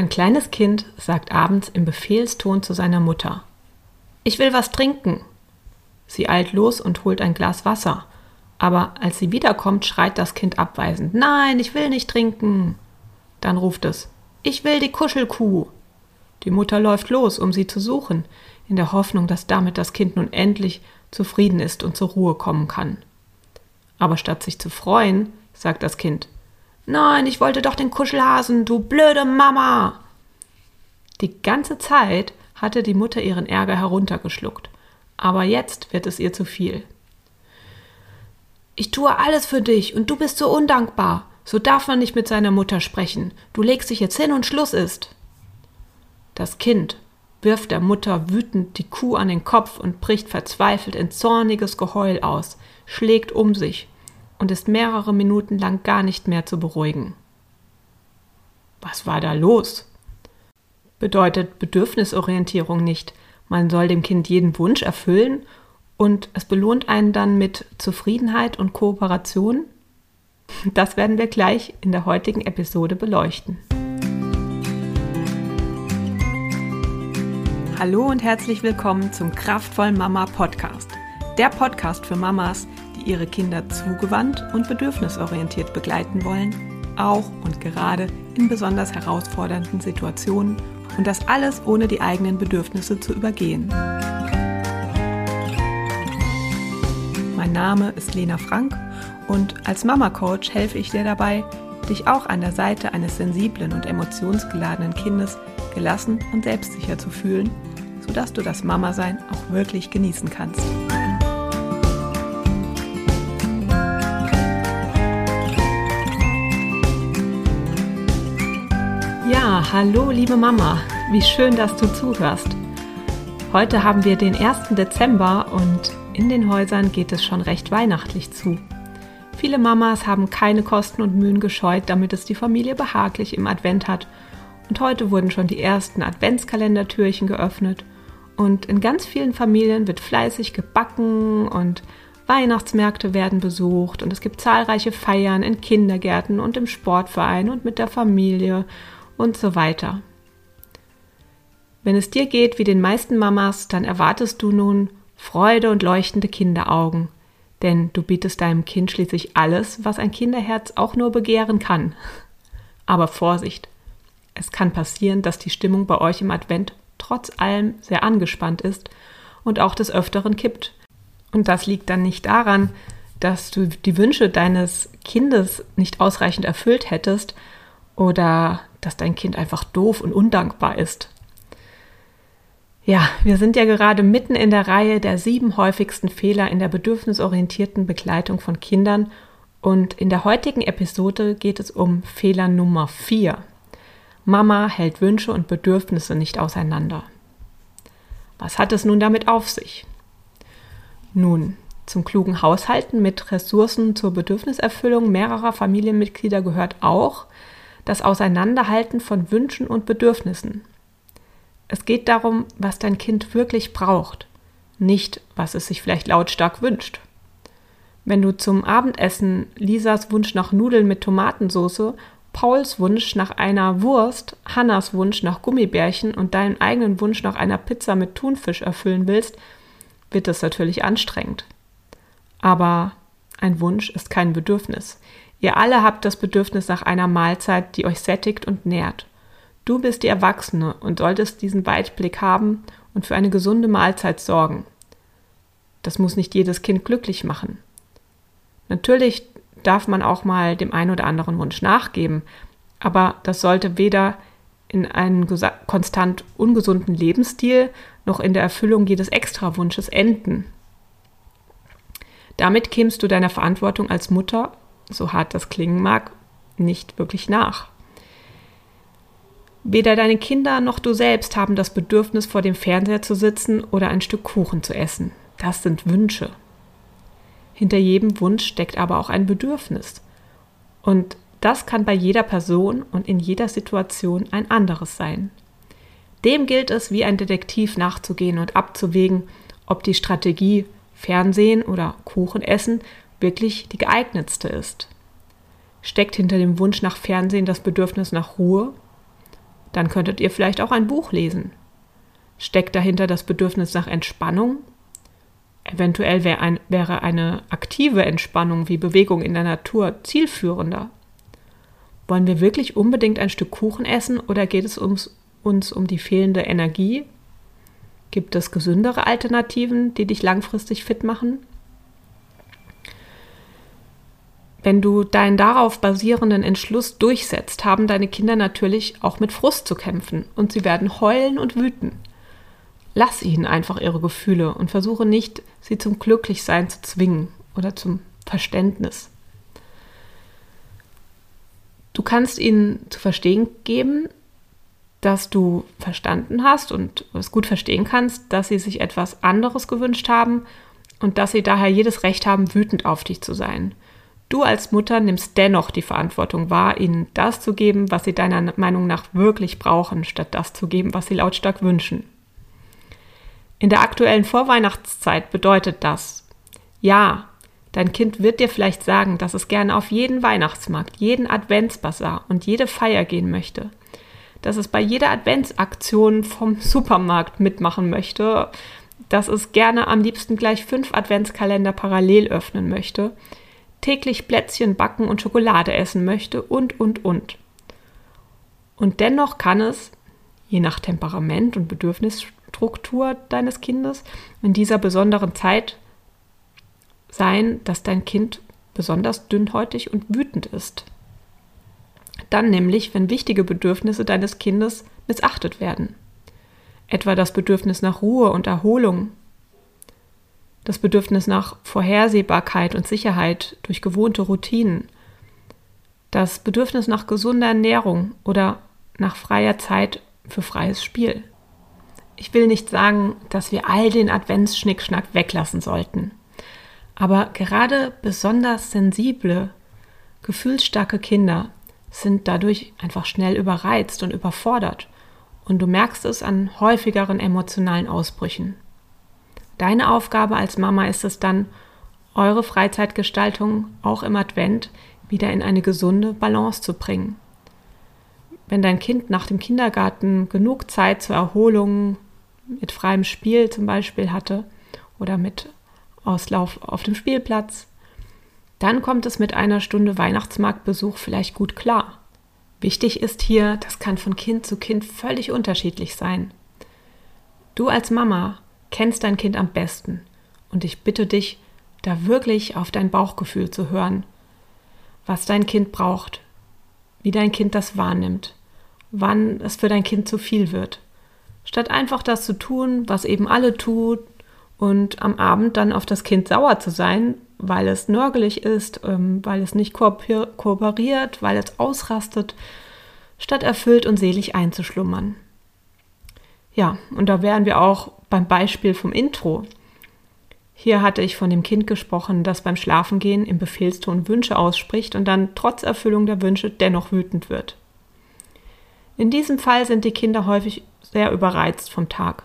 Ein kleines Kind sagt abends im Befehlston zu seiner Mutter Ich will was trinken. Sie eilt los und holt ein Glas Wasser. Aber als sie wiederkommt, schreit das Kind abweisend Nein, ich will nicht trinken. Dann ruft es Ich will die Kuschelkuh. Die Mutter läuft los, um sie zu suchen, in der Hoffnung, dass damit das Kind nun endlich zufrieden ist und zur Ruhe kommen kann. Aber statt sich zu freuen, sagt das Kind Nein, ich wollte doch den Kuschelhasen, du blöde Mama. Die ganze Zeit hatte die Mutter ihren Ärger heruntergeschluckt, aber jetzt wird es ihr zu viel. Ich tue alles für dich und du bist so undankbar. So darf man nicht mit seiner Mutter sprechen. Du legst dich jetzt hin und Schluss ist. Das Kind wirft der Mutter wütend die Kuh an den Kopf und bricht verzweifelt in zorniges Geheul aus, schlägt um sich und ist mehrere Minuten lang gar nicht mehr zu beruhigen. Was war da los? Bedeutet Bedürfnisorientierung nicht, man soll dem Kind jeden Wunsch erfüllen und es belohnt einen dann mit Zufriedenheit und Kooperation? Das werden wir gleich in der heutigen Episode beleuchten. Hallo und herzlich willkommen zum Kraftvoll Mama Podcast. Der Podcast für Mamas, ihre Kinder zugewandt und bedürfnisorientiert begleiten wollen, auch und gerade in besonders herausfordernden Situationen und das alles ohne die eigenen Bedürfnisse zu übergehen. Mein Name ist Lena Frank und als Mama Coach helfe ich dir dabei, dich auch an der Seite eines sensiblen und emotionsgeladenen Kindes gelassen und selbstsicher zu fühlen, sodass du das Mama-Sein auch wirklich genießen kannst. Ja, hallo liebe Mama, wie schön, dass du zuhörst. Heute haben wir den 1. Dezember und in den Häusern geht es schon recht weihnachtlich zu. Viele Mamas haben keine Kosten und Mühen gescheut, damit es die Familie behaglich im Advent hat. Und heute wurden schon die ersten Adventskalendertürchen geöffnet. Und in ganz vielen Familien wird fleißig gebacken und Weihnachtsmärkte werden besucht und es gibt zahlreiche Feiern in Kindergärten und im Sportverein und mit der Familie und so weiter. Wenn es dir geht wie den meisten Mamas, dann erwartest du nun Freude und leuchtende Kinderaugen, denn du bietest deinem Kind schließlich alles, was ein Kinderherz auch nur begehren kann. Aber Vorsicht, es kann passieren, dass die Stimmung bei euch im Advent trotz allem sehr angespannt ist und auch des Öfteren kippt. Und das liegt dann nicht daran, dass du die Wünsche deines Kindes nicht ausreichend erfüllt hättest oder dass dein Kind einfach doof und undankbar ist. Ja, wir sind ja gerade mitten in der Reihe der sieben häufigsten Fehler in der bedürfnisorientierten Begleitung von Kindern und in der heutigen Episode geht es um Fehler Nummer vier. Mama hält Wünsche und Bedürfnisse nicht auseinander. Was hat es nun damit auf sich? Nun, zum klugen Haushalten mit Ressourcen zur Bedürfniserfüllung mehrerer Familienmitglieder gehört auch, das Auseinanderhalten von Wünschen und Bedürfnissen. Es geht darum, was dein Kind wirklich braucht, nicht was es sich vielleicht lautstark wünscht. Wenn du zum Abendessen Lisas Wunsch nach Nudeln mit Tomatensauce, Pauls Wunsch nach einer Wurst, Hannas Wunsch nach Gummibärchen und deinen eigenen Wunsch nach einer Pizza mit Thunfisch erfüllen willst, wird es natürlich anstrengend. Aber ein Wunsch ist kein Bedürfnis. Ihr alle habt das Bedürfnis nach einer Mahlzeit, die euch sättigt und nährt. Du bist die Erwachsene und solltest diesen Weitblick haben und für eine gesunde Mahlzeit sorgen. Das muss nicht jedes Kind glücklich machen. Natürlich darf man auch mal dem einen oder anderen Wunsch nachgeben, aber das sollte weder in einen konstant ungesunden Lebensstil noch in der Erfüllung jedes Extrawunsches enden. Damit kämst du deiner Verantwortung als Mutter so hart das klingen mag, nicht wirklich nach. Weder deine Kinder noch du selbst haben das Bedürfnis, vor dem Fernseher zu sitzen oder ein Stück Kuchen zu essen. Das sind Wünsche. Hinter jedem Wunsch steckt aber auch ein Bedürfnis. Und das kann bei jeder Person und in jeder Situation ein anderes sein. Dem gilt es, wie ein Detektiv nachzugehen und abzuwägen, ob die Strategie Fernsehen oder Kuchen essen wirklich die geeignetste ist. Steckt hinter dem Wunsch nach Fernsehen das Bedürfnis nach Ruhe? Dann könntet ihr vielleicht auch ein Buch lesen. Steckt dahinter das Bedürfnis nach Entspannung? Eventuell wär ein, wäre eine aktive Entspannung wie Bewegung in der Natur zielführender. Wollen wir wirklich unbedingt ein Stück Kuchen essen oder geht es ums, uns um die fehlende Energie? Gibt es gesündere Alternativen, die dich langfristig fit machen? Wenn du deinen darauf basierenden Entschluss durchsetzt, haben deine Kinder natürlich auch mit Frust zu kämpfen und sie werden heulen und wüten. Lass ihnen einfach ihre Gefühle und versuche nicht, sie zum Glücklichsein zu zwingen oder zum Verständnis. Du kannst ihnen zu verstehen geben, dass du verstanden hast und es gut verstehen kannst, dass sie sich etwas anderes gewünscht haben und dass sie daher jedes Recht haben, wütend auf dich zu sein. Du als Mutter nimmst dennoch die Verantwortung wahr, ihnen das zu geben, was sie deiner Meinung nach wirklich brauchen, statt das zu geben, was sie lautstark wünschen. In der aktuellen Vorweihnachtszeit bedeutet das, ja, dein Kind wird dir vielleicht sagen, dass es gerne auf jeden Weihnachtsmarkt, jeden Adventsbasar und jede Feier gehen möchte, dass es bei jeder Adventsaktion vom Supermarkt mitmachen möchte, dass es gerne am liebsten gleich fünf Adventskalender parallel öffnen möchte, täglich Plätzchen backen und Schokolade essen möchte und, und, und. Und dennoch kann es, je nach Temperament und Bedürfnisstruktur deines Kindes, in dieser besonderen Zeit sein, dass dein Kind besonders dünnhäutig und wütend ist. Dann nämlich, wenn wichtige Bedürfnisse deines Kindes missachtet werden. Etwa das Bedürfnis nach Ruhe und Erholung, das Bedürfnis nach Vorhersehbarkeit und Sicherheit durch gewohnte Routinen, das Bedürfnis nach gesunder Ernährung oder nach freier Zeit für freies Spiel. Ich will nicht sagen, dass wir all den Adventsschnickschnack weglassen sollten. Aber gerade besonders sensible, gefühlsstarke Kinder sind dadurch einfach schnell überreizt und überfordert. Und du merkst es an häufigeren emotionalen Ausbrüchen. Deine Aufgabe als Mama ist es dann, eure Freizeitgestaltung auch im Advent wieder in eine gesunde Balance zu bringen. Wenn dein Kind nach dem Kindergarten genug Zeit zur Erholung mit freiem Spiel zum Beispiel hatte oder mit Auslauf auf dem Spielplatz, dann kommt es mit einer Stunde Weihnachtsmarktbesuch vielleicht gut klar. Wichtig ist hier, das kann von Kind zu Kind völlig unterschiedlich sein. Du als Mama kennst dein Kind am besten und ich bitte dich, da wirklich auf dein Bauchgefühl zu hören, was dein Kind braucht, wie dein Kind das wahrnimmt, wann es für dein Kind zu viel wird. Statt einfach das zu tun, was eben alle tut und am Abend dann auf das Kind sauer zu sein, weil es nörgelig ist, ähm, weil es nicht kooperiert, weil es ausrastet, statt erfüllt und selig einzuschlummern. Ja, und da wären wir auch beim Beispiel vom Intro. Hier hatte ich von dem Kind gesprochen, das beim Schlafengehen im Befehlston Wünsche ausspricht und dann trotz Erfüllung der Wünsche dennoch wütend wird. In diesem Fall sind die Kinder häufig sehr überreizt vom Tag,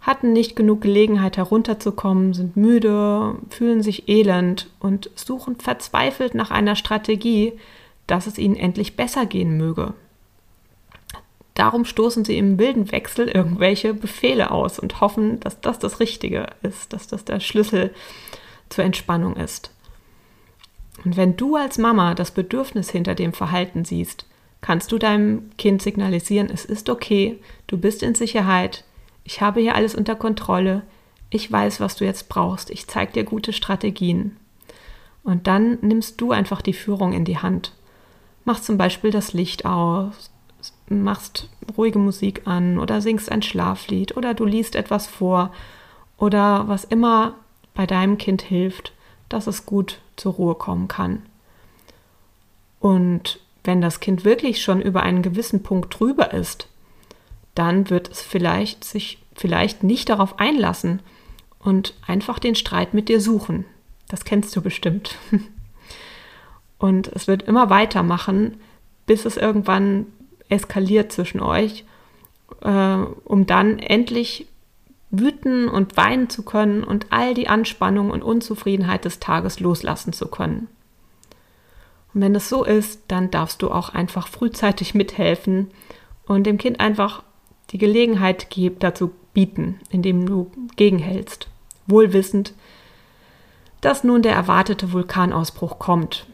hatten nicht genug Gelegenheit herunterzukommen, sind müde, fühlen sich elend und suchen verzweifelt nach einer Strategie, dass es ihnen endlich besser gehen möge. Darum stoßen sie im wilden Wechsel irgendwelche Befehle aus und hoffen, dass das das Richtige ist, dass das der Schlüssel zur Entspannung ist. Und wenn du als Mama das Bedürfnis hinter dem Verhalten siehst, kannst du deinem Kind signalisieren, es ist okay, du bist in Sicherheit, ich habe hier alles unter Kontrolle, ich weiß, was du jetzt brauchst, ich zeige dir gute Strategien. Und dann nimmst du einfach die Führung in die Hand. Mach zum Beispiel das Licht aus, machst ruhige Musik an oder singst ein Schlaflied oder du liest etwas vor oder was immer bei deinem Kind hilft, dass es gut zur Ruhe kommen kann. Und wenn das Kind wirklich schon über einen gewissen Punkt drüber ist, dann wird es vielleicht sich vielleicht nicht darauf einlassen und einfach den Streit mit dir suchen. Das kennst du bestimmt. Und es wird immer weitermachen, bis es irgendwann eskaliert zwischen euch, äh, um dann endlich wüten und weinen zu können und all die Anspannung und Unzufriedenheit des Tages loslassen zu können. Und wenn es so ist, dann darfst du auch einfach frühzeitig mithelfen und dem Kind einfach die Gelegenheit dazu bieten, indem du gegenhältst, wohlwissend, dass nun der erwartete Vulkanausbruch kommt,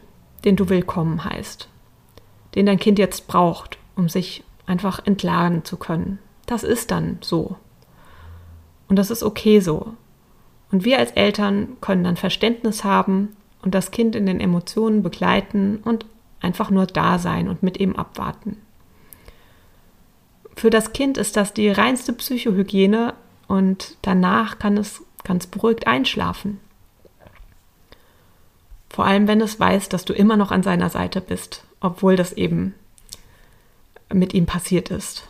den du willkommen heißt, den dein Kind jetzt braucht, um sich einfach entladen zu können. Das ist dann so. Und das ist okay so. Und wir als Eltern können dann Verständnis haben und das Kind in den Emotionen begleiten und einfach nur da sein und mit ihm abwarten. Für das Kind ist das die reinste Psychohygiene und danach kann es ganz beruhigt einschlafen. Vor allem, wenn es weiß, dass du immer noch an seiner Seite bist, obwohl das eben mit ihm passiert ist.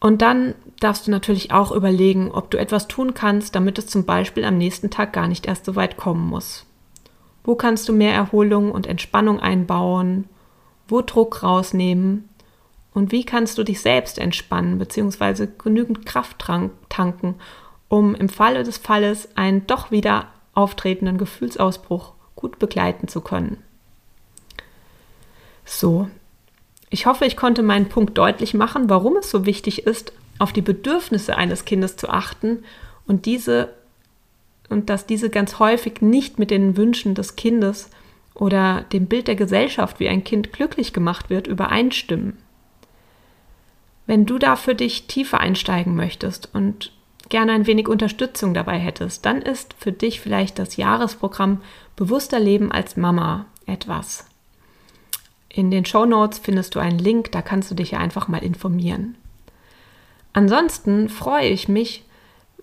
Und dann darfst du natürlich auch überlegen, ob du etwas tun kannst, damit es zum Beispiel am nächsten Tag gar nicht erst so weit kommen muss. Wo kannst du mehr Erholung und Entspannung einbauen? Wo Druck rausnehmen? Und wie kannst du dich selbst entspannen bzw. genügend Kraft tanken, um im Falle des Falles einen doch wieder auftretenden Gefühlsausbruch gut begleiten zu können? So, ich hoffe, ich konnte meinen Punkt deutlich machen, warum es so wichtig ist, auf die Bedürfnisse eines Kindes zu achten und diese und dass diese ganz häufig nicht mit den Wünschen des Kindes oder dem Bild der Gesellschaft, wie ein Kind glücklich gemacht wird, übereinstimmen. Wenn du da für dich tiefer einsteigen möchtest und gerne ein wenig Unterstützung dabei hättest, dann ist für dich vielleicht das Jahresprogramm Bewusster Leben als Mama etwas. In den Show Notes findest du einen Link, da kannst du dich ja einfach mal informieren. Ansonsten freue ich mich,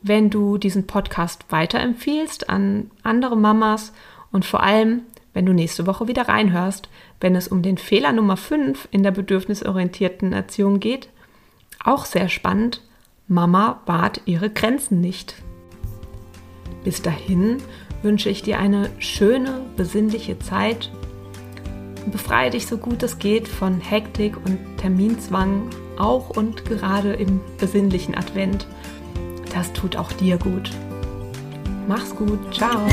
wenn du diesen Podcast weiterempfiehlst an andere Mamas und vor allem, wenn du nächste Woche wieder reinhörst, wenn es um den Fehler Nummer 5 in der bedürfnisorientierten Erziehung geht. Auch sehr spannend, Mama wahrt ihre Grenzen nicht. Bis dahin wünsche ich dir eine schöne, besinnliche Zeit Befreie dich so gut es geht von Hektik und Terminzwang, auch und gerade im besinnlichen Advent. Das tut auch dir gut. Mach's gut. Ciao.